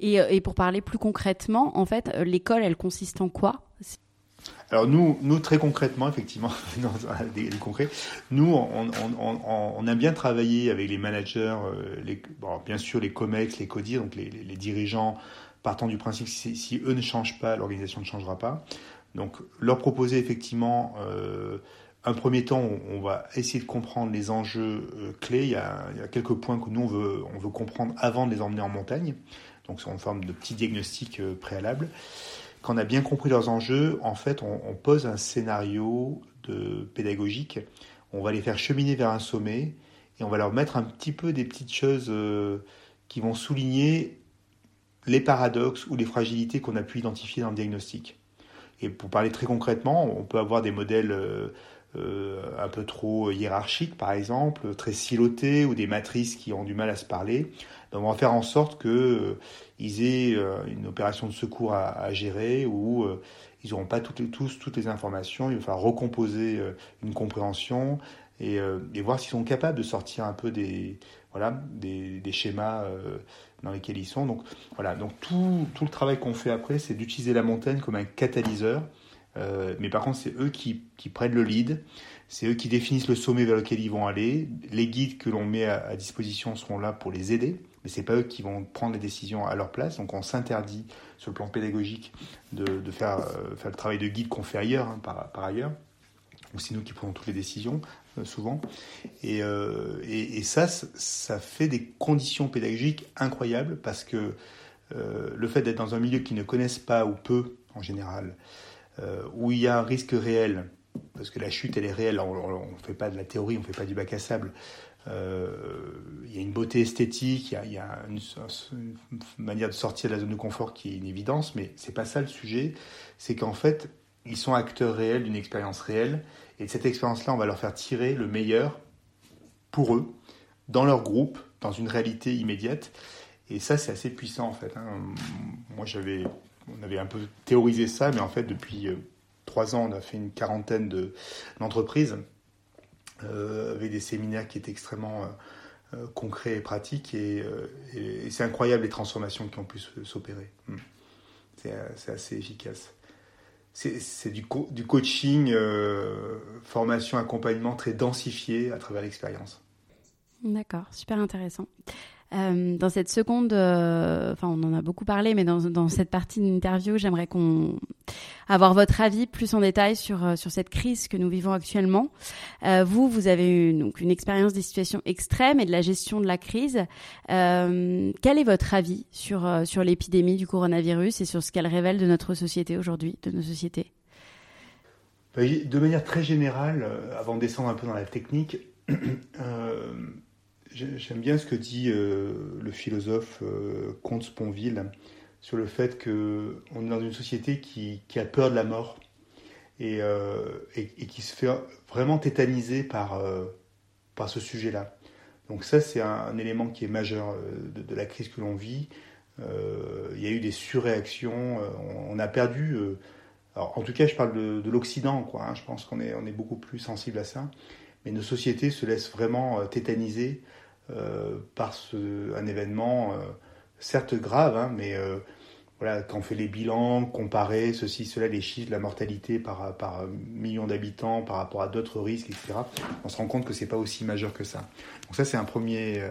Et, euh, et, pour parler plus concrètement, en fait, l'école, elle consiste en quoi? Alors nous, nous très concrètement, effectivement, des, concrets, nous, on, on, on, on, a bien travaillé avec les managers, bon, bien sûr les COMEX, les CODIR, donc les, dirigeants partant du principe que si, eux ne changent pas, l'organisation ne changera pas. Donc leur proposer effectivement euh, un premier temps, on, va essayer de comprendre les enjeux euh, clés. Il y, a, quelques points que nous on veut, on veut comprendre avant de les emmener en montagne. Donc c'est en forme de petit diagnostic euh, préalable. Quand on a bien compris leurs enjeux, en fait, on, pose un scénario pédagogique. On va les faire cheminer vers un sommet et on va leur mettre un petit peu des petites choses euh, qui vont souligner les paradoxes ou les fragilités qu'on a pu identifier dans le diagnostic. Et pour parler très concrètement, on peut avoir des modèles euh, un peu trop hiérarchiques, par exemple, très silotées, ou des matrices qui ont du mal à se parler. Donc on va faire en sorte qu'ils aient une opération de secours à, gérer, ou ils n'auront pas toutes, tous toutes les informations. Il va falloir recomposer une compréhension et, et voir s'ils sont capables de sortir un peu des, voilà, des, des schémas dans lesquels ils sont. Donc voilà, donc tout, tout le travail qu'on fait après, c'est d'utiliser la montagne comme un catalyseur. Euh, mais par contre, c'est eux qui, prennent le lead, c'est eux qui définissent le sommet vers lequel ils vont aller. Les guides que l'on met à, disposition seront là pour les aider, mais c'est pas eux qui vont prendre les décisions à leur place. Donc on s'interdit sur le plan pédagogique de, euh, faire, le travail de guide qu'on fait ailleurs, hein, par, ailleurs ou c'est nous qui prenons toutes les décisions euh, souvent. Et, et, ça, ça fait des conditions pédagogiques incroyables parce que le fait d'être dans un milieu qu'ils ne connaissent pas ou peu en général, où il y a un risque réel, parce que la chute elle est réelle, on ne fait pas de la théorie, on ne fait pas du bac à sable. il y a une beauté esthétique, il y a, une, une, manière de sortir de la zone de confort qui est une évidence, mais c'est pas ça le sujet. C'est qu'en fait, ils sont acteurs réels d'une expérience réelle. Et de cette expérience-là, on va leur faire tirer le meilleur pour eux, dans leur groupe, dans une réalité immédiate. Et ça, c'est assez puissant en fait. Hein. Moi, j'avais, on avait un peu théorisé ça, mais en fait, depuis euh, trois ans, on a fait une quarantaine de, d'entreprises euh, avec des séminaires qui étaient extrêmement euh, concrets et pratiques. Et, c'est incroyable les transformations qui ont pu s'opérer. Hmm. c'est assez efficace c'est du, coaching, euh, formation, accompagnement très densifié à travers l'expérience. D'accord, super intéressant. Euh, dans cette seconde, euh, on en a beaucoup parlé, mais dans, dans cette partie d'interview, j'aimerais qu'on avoir votre avis plus en détail sur euh, sur cette crise que nous vivons actuellement. Vous, vous avez eu donc une expérience des situations extrêmes et de la gestion de la crise. Quel est votre avis sur sur l'épidémie du coronavirus et sur ce qu'elle révèle de notre société aujourd'hui, de nos sociétés? Bah, De manière très générale, avant de descendre un peu dans la technique. J'aime bien ce que dit euh, le philosophe euh, Comte Sponville sur le fait qu'on est dans une société qui, a peur de la mort euh, et, et, qui se fait vraiment tétaniser par, par ce sujet-là. Donc ça, c'est un, élément qui est majeur de, la crise que l'on vit. il y a eu des surréactions, on, a perdu... en tout cas, je parle de, l'Occident, quoi. Hein. je pense qu'on est, on est beaucoup plus sensible à ça. Mais nos sociétés se laissent vraiment tétaniser euh, par ce, un événement euh, certes grave, hein, mais euh, voilà, quand on fait les bilans, comparer ceci, cela, les chiffres, la mortalité par, par million d'habitants par rapport à d'autres risques, etc., on se rend compte que c'est pas aussi majeur que ça. Donc ça, c'est un premier,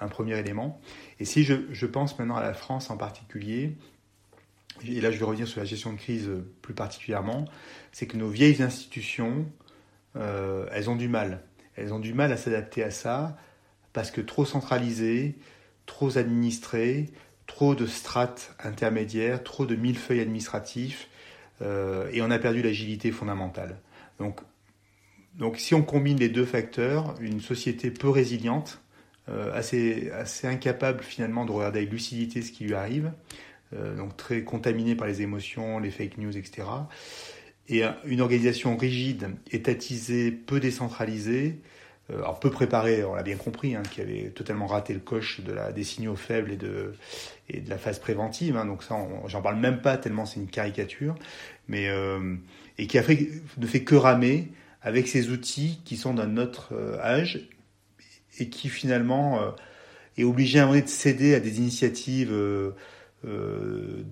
un premier élément. Et si je, pense maintenant à la France en particulier, et là je vais revenir sur la gestion de crise plus particulièrement, c'est que nos vieilles institutions, euh, elles ont du mal. Elles ont du mal à s'adapter à ça, parce que trop centralisé, trop administré, trop de strates intermédiaires, trop de millefeuilles administratifs, euh, et on a perdu l'agilité fondamentale. Donc, donc si on combine les deux facteurs, une société peu résiliente, euh, assez, assez incapable finalement de regarder avec lucidité ce qui lui arrive, euh, donc très contaminée par les émotions, les fake news, etc. Et une organisation rigide, étatisée, peu décentralisée, alors peu préparé, on l'a bien compris, hein, qui avait totalement raté le coche de la, des signaux faibles et de, et de la phase préventive. Hein, donc ça, j'en parle même pas tellement c'est une caricature, mais euh, et qui a fait, ne fait que ramer avec ces outils qui sont d'un autre euh, âge et qui finalement est obligé à un moment de céder à des initiatives euh,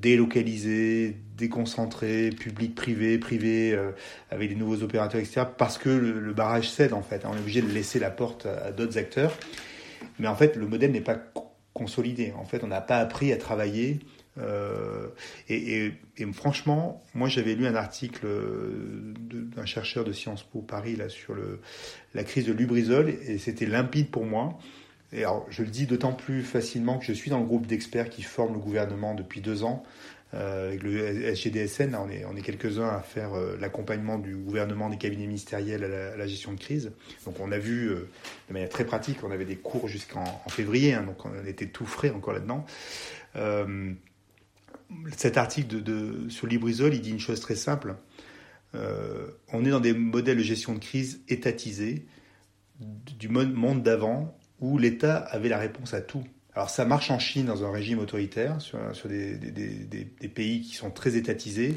délocalisé, déconcentré, public, privé, euh, avec des nouveaux opérateurs, etc. Parce que le, barrage cède en fait. On est obligé de laisser la porte à, d'autres acteurs. Mais en fait, le modèle n'est pas consolidé. En fait, on n'a pas appris à travailler. Euh, et, franchement, moi j'avais lu un article d'un chercheur de Sciences Po Paris là sur la crise de Lubrizol et c'était limpide pour moi. Alors, je le dis d'autant plus facilement que je suis dans le groupe d'experts qui forment le gouvernement depuis deux ans. Euh, avec le SGDSN, on est, quelques-uns à faire euh, l'accompagnement du gouvernement des cabinets ministériels à la, gestion de crise. Donc on a vu euh, de manière très pratique, on avait des cours jusqu'en février, hein, donc on était tout frais encore là-dedans. cet article sur Librisol, il dit une chose très simple. on est dans des modèles de gestion de crise étatisés du monde d'avant où l'État avait la réponse à tout. Alors ça marche en Chine dans un régime autoritaire, sur, des, pays qui sont très étatisés,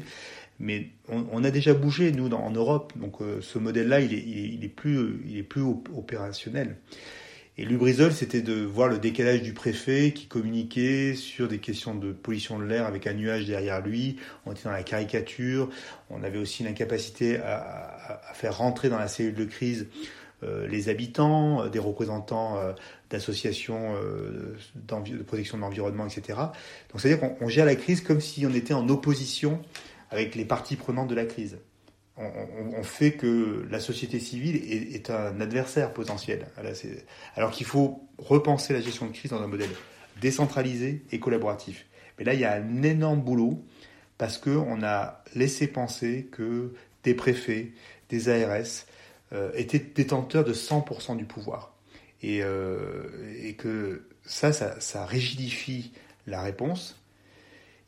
mais on, a déjà bougé, nous, en Europe, donc euh, ce modèle-là, il est, plus, opérationnel. Et Lubrizol, c'était de voir le décalage du préfet qui communiquait sur des questions de pollution de l'air avec un nuage derrière lui. On était dans la caricature. On avait aussi l'incapacité à, faire rentrer dans la cellule de crise les habitants, euh, des représentants euh, d'associations de protection de l'environnement, etc. Donc c'est-à-dire qu'on gère la crise comme si on était en opposition avec les parties prenantes de la crise. On, fait que la société civile est, un adversaire potentiel. Alors qu'il faut repenser la gestion de crise dans un modèle décentralisé et collaboratif. Mais là, il y a un énorme boulot parce qu'on a laissé penser que des préfets, des ARS, euh, était détenteur de 100% du pouvoir. Et, euh, et que ça, ça, rigidifie la réponse.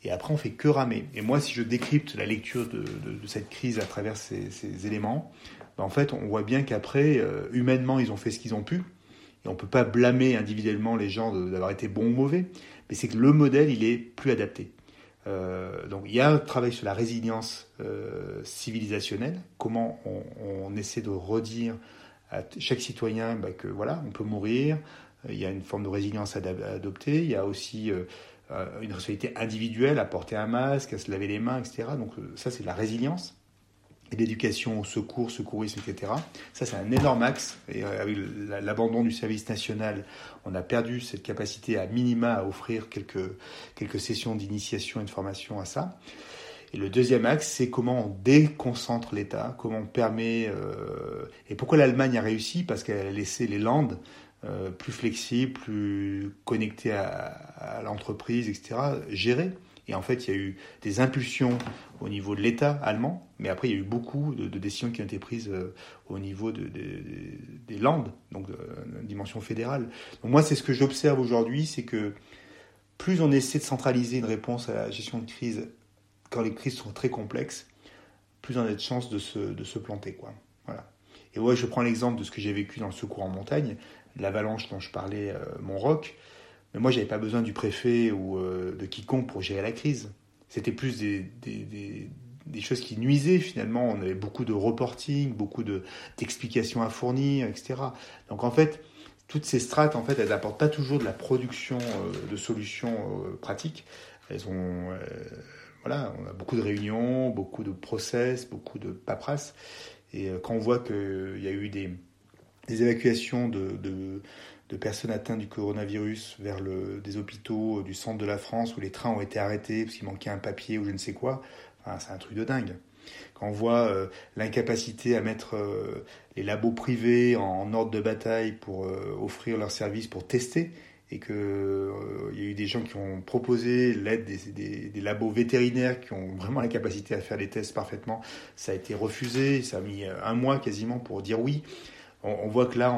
Et après, on fait que ramer. Et moi, si je décrypte la lecture de, cette crise à travers ces, éléments, ben, en fait, on voit bien qu'après, euh, humainement, ils ont fait ce qu'ils ont pu. Et on ne peut pas blâmer individuellement les gens d'avoir été bons ou mauvais. Mais c'est que le modèle, il est plus adapté. Euh, donc il y a un travail sur la résilience euh, civilisationnelle, comment on, essaie de redire à chaque citoyen bah, que voilà, on peut mourir, euh, il y a une forme de résilience à, adopter, il y a aussi une responsabilité individuelle à porter un masque, à se laver les mains, etc. Donc ça c'est la résilience et l'éducation au secours, secourisme, etc. Ça, c'est un énorme axe. Et euh, avec l'abandon du service national, on a perdu cette capacité à minima à offrir quelques, quelques sessions d'initiation et de formation à ça. Et le deuxième axe, c'est comment on déconcentre l'État, comment on permet... Euh, et pourquoi l'Allemagne a réussi Parce qu'elle a laissé les Landes euh, plus flexibles, plus connectées à, à l'entreprise, etc., gérer. Et en fait, il y a eu des impulsions au niveau de l'État allemand, mais après, il y a eu beaucoup de, décisions qui ont été prises euh, au niveau de, des Landes, donc de, dimension fédérale. Donc moi, c'est ce que j'observe aujourd'hui, c'est que plus on essaie de centraliser une réponse à la gestion de crise quand les crises sont très complexes, plus on a de chances de se, de se planter. Quoi. Voilà. Et ouais, je prends l'exemple de ce que j'ai vécu dans le secours en montagne, l'avalanche dont je parlais, euh, Mont-Roc. Mais moi, j'avais pas besoin du préfet ou euh, de quiconque pour gérer la crise. C'était plus des, des, des, choses qui nuisaient finalement. On avait beaucoup de reporting, beaucoup d'explications à fournir, etc. Donc en fait, toutes ces strates, en fait, elles n'apportent pas toujours de la production euh, de solutions euh, pratiques. Elles ont, voilà, on a beaucoup de réunions, beaucoup de process, beaucoup de paperasse. Et quand on voit qu'il y a eu des, évacuations de de personnes atteintes du coronavirus vers le, des hôpitaux du centre de la France où les trains ont été arrêtés parce qu'il manquait un papier ou je ne sais quoi. c'est un truc de dingue. Quand on voit euh, l'incapacité à mettre euh, les labos privés en, ordre de bataille pour euh, offrir leurs services pour tester, et qu'il il y a eu des gens qui ont proposé l'aide des, des, labos vétérinaires qui ont vraiment la capacité à faire les tests parfaitement, ça a été refusé, ça a mis un mois quasiment pour dire oui on, voit que là,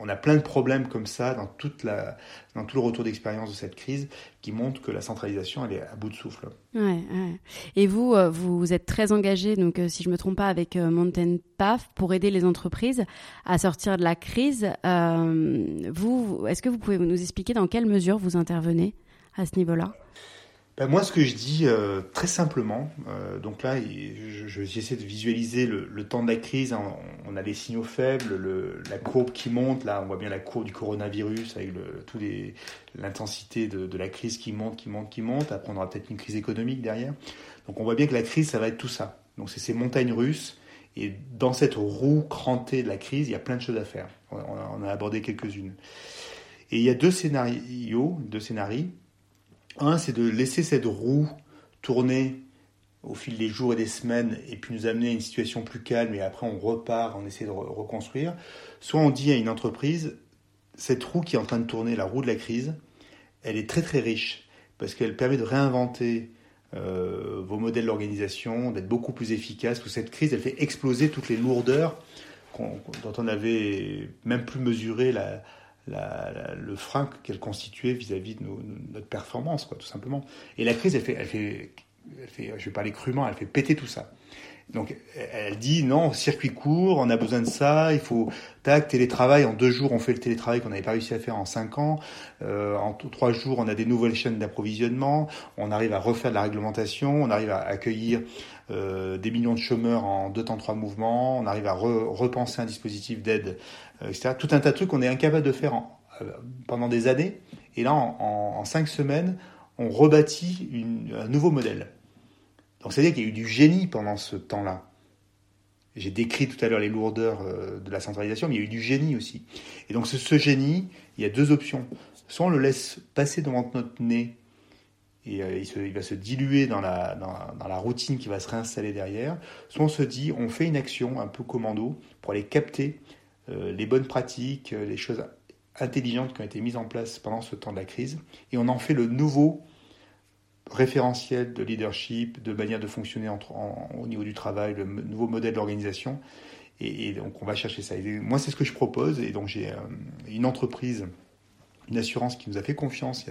on, a plein de problèmes comme ça dans, tout le retour d'expérience de cette crise qui montre que la centralisation, elle est à bout de souffle. Ouais, Et vous, euh, vous êtes très engagé, donc euh, si je me trompe pas, avec euh, Mountain Path pour aider les entreprises à sortir de la crise. vous, est-ce que vous pouvez nous expliquer dans quelle mesure vous intervenez à ce niveau-là? Ben moi, ce que je dis euh, très simplement, euh, donc là, j'essaie de visualiser le, temps de la crise. Hein. on, a des signaux faibles, le, la courbe qui monte. Là, on voit bien la courbe du coronavirus avec l'intensité de, de, la crise qui monte, qui monte, qui monte. Après, on aura peut-être une crise économique derrière. Donc, on voit bien que la crise, ça va être tout ça. Donc, c'est ces montagnes russes. Et dans cette roue crantée de la crise, il y a plein de choses à faire. On, on a abordé quelques-unes. Et il y a deux scénarios, deux scénarios un, c'est de laisser cette roue tourner au fil des jours et des semaines et puis nous amener à une situation plus calme et après on repart, on essaie de reconstruire. Soit on dit à une entreprise, cette roue qui est en train de tourner, la roue de la crise, elle est très très riche parce qu'elle permet de réinventer euh, vos modèles d'organisation, d'être beaucoup plus efficace. Parce que cette crise, elle fait exploser toutes les lourdeurs dont on n'avait même plus mesuré la, le frein qu'elle constituait vis-à-vis de, notre performance, quoi, tout simplement. Et la crise, elle fait, elle fait elle fait, je vais parler crûment, elle fait péter tout ça. Donc elle dit non, circuit court, on a besoin de ça, il faut tac télétravail en deux jours on fait le télétravail qu'on n'avait pas réussi à faire en cinq ans, euh, en trois jours on a des nouvelles chaînes d'approvisionnement, on arrive à refaire de la réglementation, on arrive à accueillir euh, des millions de chômeurs en deux temps trois mouvements, on arrive à repenser un dispositif d'aide, etc. Tout un tas de trucs qu'on est incapable de faire euh, pendant des années, et là en, cinq semaines on rebâtit un nouveau modèle. Donc c'est-à-dire qu'il y a eu du génie pendant ce temps-là. J'ai décrit tout à l'heure les lourdeurs euh, de la centralisation, mais il y a eu du génie aussi. Et donc ce, génie, il y a deux options. Soit on le laisse passer devant notre nez et euh, il, va se diluer dans la, dans, la routine qui va se réinstaller derrière. Soit on se dit, on fait une action un peu commando pour aller capter euh, les bonnes pratiques, les choses intelligentes qui ont été mises en place pendant ce temps de la crise, et on en fait le nouveau référentiel de leadership, de manière de fonctionner au niveau du travail, le nouveau modèle d'organisation. Et, donc on va chercher ça. moi c'est ce que je propose. Et donc j'ai euh, une entreprise, une assurance qui nous a fait confiance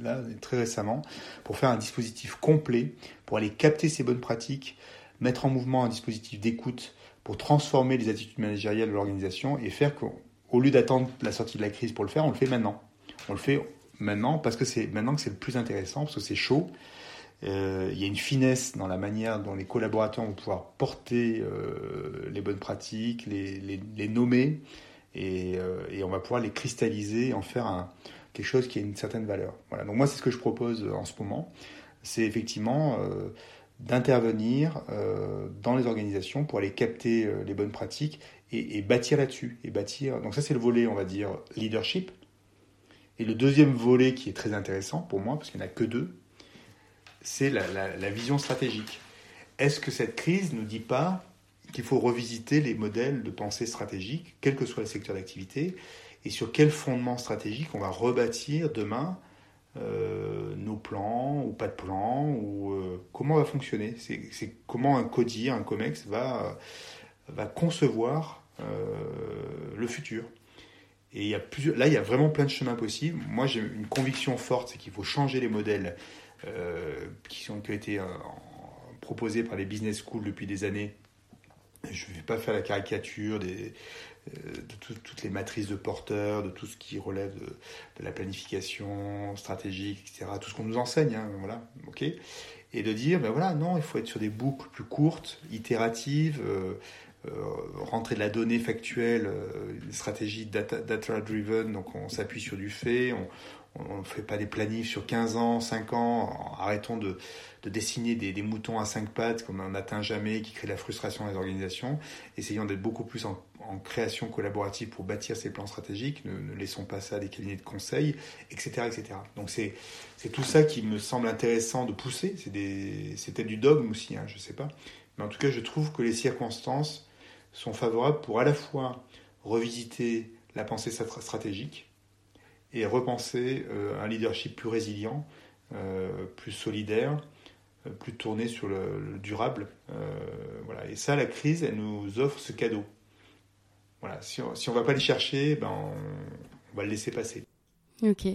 là très récemment pour faire un dispositif complet pour aller capter ces bonnes pratiques, mettre en mouvement un dispositif d'écoute pour transformer les attitudes managériales de l'organisation et faire qu'au lieu d'attendre la sortie de la crise pour le faire, on le fait maintenant. On le fait maintenant parce que c'est maintenant que c'est le plus intéressant, parce que c'est chaud. Euh, il y a une finesse dans la manière dont les collaborateurs vont pouvoir porter euh, les bonnes pratiques, les, nommer, et, euh, et, on va pouvoir les cristalliser, en faire quelque chose qui a une certaine valeur. Voilà. Donc moi, c'est ce que je propose en ce moment. C'est effectivement d'intervenir dans les organisations pour aller capter les bonnes pratiques et, bâtir là-dessus. Et bâtir. Donc ça, c'est le volet, on va dire, leadership. Et le deuxième volet qui est très intéressant pour moi, parce qu'il n'y en a que deux, c'est la, vision stratégique. Est-ce que cette crise ne dit pas qu'il faut revisiter les modèles de pensée stratégique, quel que soit le secteur d'activité, et sur quel fondement stratégique on va rebâtir demain euh, nos plans ou pas de plan, ou euh, comment va fonctionner C'est comment un codier, un COMEX va, va concevoir euh, le futur. Et il y a plusieurs, là, il y a vraiment plein de chemins possibles. Moi, j'ai une conviction forte, c'est qu'il faut changer les modèles qui, ont, été proposés par les business schools depuis des années. Je ne vais pas faire la caricature des, euh, de toutes les matrices de porteurs, de tout ce qui relève de, la planification stratégique, etc. Tout ce qu'on nous enseigne, hein, voilà, ok. Et de dire, ben voilà, non, il faut être sur des boucles plus courtes, itératives. Euh, euh, rentrer de la donnée factuelle, une stratégie data-driven, donc on s'appuie sur du fait, on ne fait pas des planifs sur 15 ans, 5 ans, arrêtons de, de dessiner des, des, moutons à 5 pattes comme on n'atteint jamais, qui crée la frustration des organisations, essayons d'être beaucoup plus en, en, création collaborative pour bâtir ces plans stratégiques, ne, laissons pas ça à des cabinets de conseil, etc. etc. Donc c'est tout ça qui me semble intéressant de pousser, c'est peut-être du dogme aussi, hein, je ne sais pas, mais en tout cas je trouve que les circonstances sont favorables pour à la fois revisiter la pensée stratégique et repenser euh, un leadership plus résilient, euh, plus solidaire, euh, plus tourné sur le, durable. voilà. Et ça, la crise, elle nous offre ce cadeau. Voilà. Si on ne va pas les chercher, ben on va le laisser passer. Ok.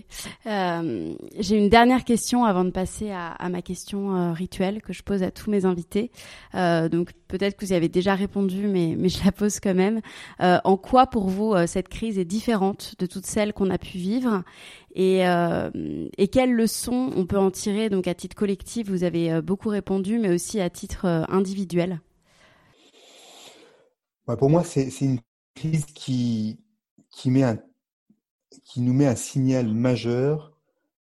Euh, J'ai une dernière question avant de passer à, à ma question euh, rituelle que je pose à tous mes invités. Euh, donc peut-être que vous y avez déjà répondu, mais, mais je la pose quand même. Euh, en quoi pour vous euh, cette crise est différente de toutes celles qu'on a pu vivre? Et, et quelles leçons on peut en tirer? Donc à titre collectif, vous avez beaucoup répondu, mais aussi à titre individuel. Bah, pour moi, c'est une crise qui, qui met un qui nous met un signal majeur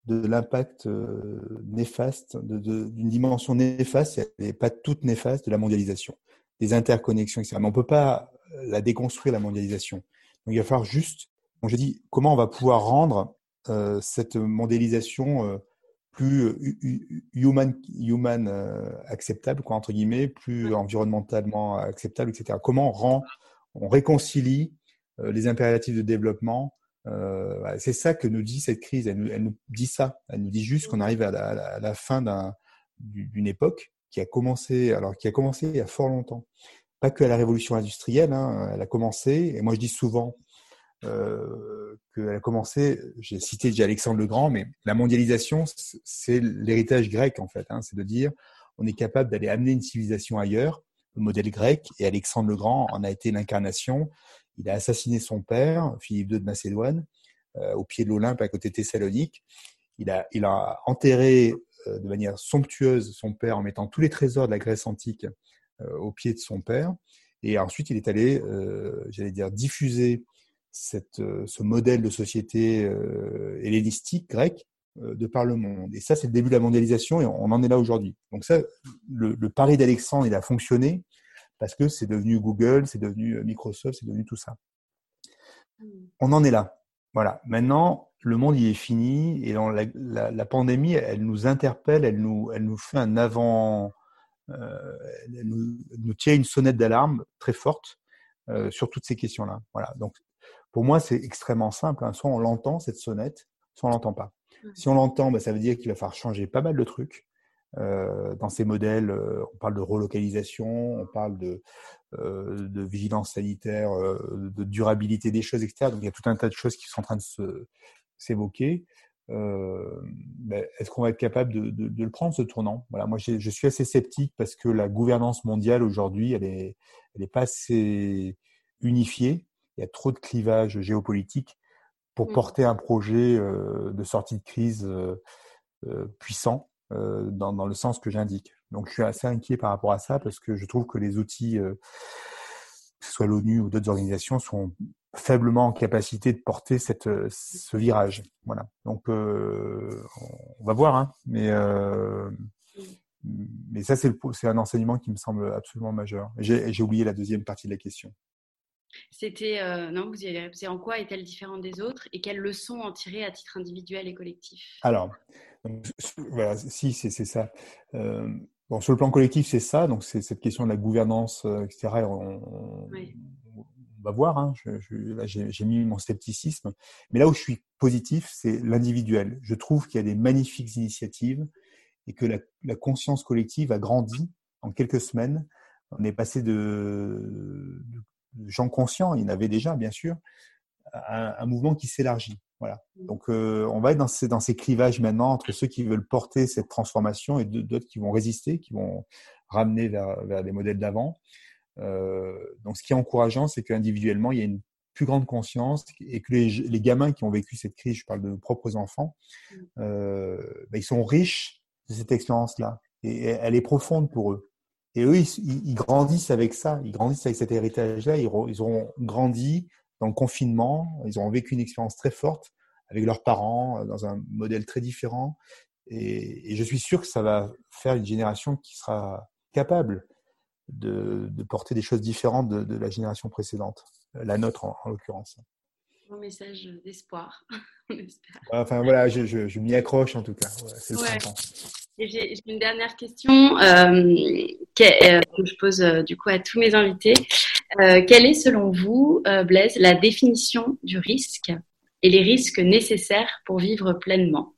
de l'impact euh, néfaste, d'une dimension néfaste, et pas toute néfaste, de la mondialisation, des interconnexions, etc. Mais on ne peut pas la déconstruire, la mondialisation. Donc il va falloir juste, donc je dis, comment on va pouvoir rendre euh, cette mondialisation euh, plus human, human acceptable, quoi, entre guillemets, plus environnementalement acceptable, etc. Comment on rend, on réconcilie les impératifs de développement euh, c'est ça que nous dit cette crise. Elle nous, dit ça. Elle nous dit juste qu'on arrive à la, fin d'une époque qui a commencé, alors qui a commencé il y a fort longtemps. Pas que à la révolution industrielle. Hein, elle a commencé. Et moi, je dis souvent, euh, qu'elle a commencé, j'ai cité déjà Alexandre le Grand, mais la mondialisation, c'est l'héritage grec en fait. Hein, c'est de dire on est capable d'aller amener une civilisation ailleurs, le modèle grec, et Alexandre le Grand en a été l'incarnation. Il a assassiné son père, Philippe II de Macédoine, euh, au pied de l'Olympe à côté Thessalonique. Il a, enterré euh, de manière somptueuse son père en mettant tous les trésors de la Grèce antique euh, au pied de son père. Et ensuite, il est allé, j'allais dire, diffuser ce modèle de société hellénistique grecque de par le monde. Et ça, c'est le début de la mondialisation et on en est là aujourd'hui. Donc ça, le, le pari d'Alexandre, il a fonctionné parce que c'est devenu Google, c'est devenu Microsoft, c'est devenu tout ça. Hmm. On en est là. Voilà. Maintenant, le monde y est fini et la, la, pandémie, elle nous interpelle, elle nous, elle nous fait un avant, euh, elle nous, tient une sonnette d'alarme très forte euh, sur toutes ces questions-là. Voilà. Donc, pour moi, c'est extrêmement simple. Hein. Soit on l'entend cette sonnette, soit on l'entend pas. Si on l'entend, bah, ça veut dire qu'il va falloir changer pas mal de trucs. Euh, dans ces modèles, euh, on parle de relocalisation, on parle de, euh, vigilance sanitaire, de durabilité des choses, etc. Donc il y a tout un tas de choses qui sont en train de s'évoquer. Ben, est-ce qu'on va être capable de, le prendre ce tournant? Voilà, moi je suis assez sceptique parce que la gouvernance mondiale aujourd'hui, elle est, elle est pas assez unifiée. Il y a trop de clivages géopolitiques pour mmh. porter un projet de sortie de crise puissant. Dans, dans, le sens que j'indique. Donc je suis assez inquiet par rapport à ça parce que je trouve que les outils, que ce soit l'ONU ou d'autres organisations, sont faiblement en capacité de porter cette, ce virage. Voilà. Donc euh, on va voir, hein, mais euh, mais ça c'est un enseignement qui me semble absolument majeur. J'ai oublié la deuxième partie de la question. C'était euh, non, vous y avez répondu. En quoi est-elle différente des autres et quelles leçons en tirer à titre individuel et collectif? Alors, voilà, si c'est ça. Euh, bon, sur le plan collectif, c'est ça. Donc, c'est cette question de la gouvernance, euh, etc. On, va voir. Hein, J'ai mis mon scepticisme. Mais là où je suis positif, c'est l'individuel. Je trouve qu'il y a des magnifiques initiatives et que la, la, conscience collective a grandi en quelques semaines. On est passé de gens conscients, il y en avait déjà bien sûr, un, un mouvement qui s'élargit. Voilà. Mmh. Donc euh, on va être dans ces, dans ces clivages maintenant entre ceux qui veulent porter cette transformation et d'autres qui vont résister, qui vont ramener vers, vers des modèles d'avant. Euh, donc ce qui est encourageant, c'est qu'individuellement, il y a une plus grande conscience et que les, les, gamins qui ont vécu cette crise, je parle de nos propres enfants, mmh. euh, ben, ils sont riches de cette expérience-là et elle est profonde pour eux. Et eux, ils, grandissent avec ça, ils grandissent avec cet héritage-là, ils, ils auront grandi dans le confinement, ils auront vécu une expérience très forte avec leurs parents, euh, dans un modèle très différent. Et, je suis sûr que ça va faire une génération qui sera capable de, de porter des choses différentes de, de, la génération précédente, la nôtre en, l'occurrence. Un message d'espoir. enfin voilà, je, je, je m'y accroche en tout cas. c'est le ouais. J'ai une dernière question euh, que, euh, que, je pose euh, du coup à tous mes invités. Quelle est selon vous, Blaise, la définition du risque et les risques nécessaires pour vivre pleinement?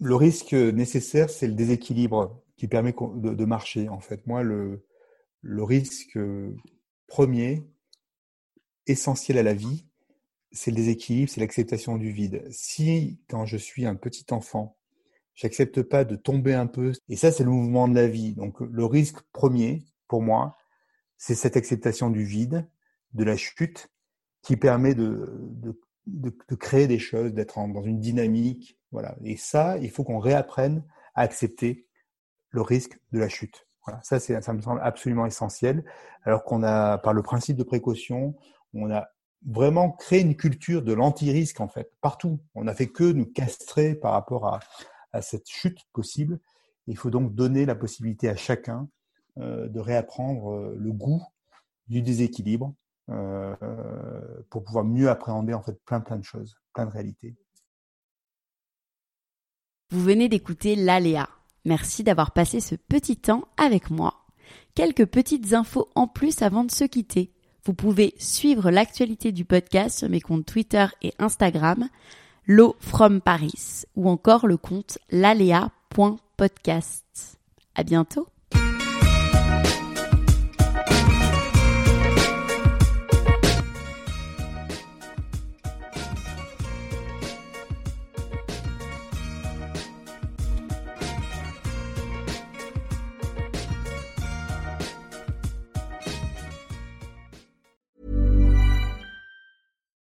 Le risque nécessaire, c'est le déséquilibre qui permet de, marcher. En fait, moi, le risque premier, essentiel à la vie, c'est le déséquilibre, c'est l'acceptation du vide. Si, quand je suis un petit enfant, J'accepte pas de tomber un peu. Et ça, c'est le mouvement de la vie. Donc, le risque premier, pour moi, c'est cette acceptation du vide, de la chute, qui permet de, de, de, créer des choses, d'être dans une dynamique. Voilà. Et ça, il faut qu'on réapprenne à accepter le risque de la chute. Voilà. Ça, c'est, ça me semble absolument essentiel. Alors qu'on a, par le principe de précaution, on a vraiment créé une culture de l'anti-risque, en fait, partout. On n'a fait que nous castrer par rapport à, à cette chute possible. Il faut donc donner la possibilité à chacun euh, de réapprendre euh, le goût du déséquilibre euh, pour pouvoir mieux appréhender en fait plein plein de choses, plein de réalités. Vous venez d'écouter l'Aléa. Merci d'avoir passé ce petit temps avec moi. Quelques petites infos en plus avant de se quitter. Vous pouvez suivre l'actualité du podcast sur mes comptes Twitter et Instagram. L'eau from Paris ou encore le compte lalea.podcast. À bientôt!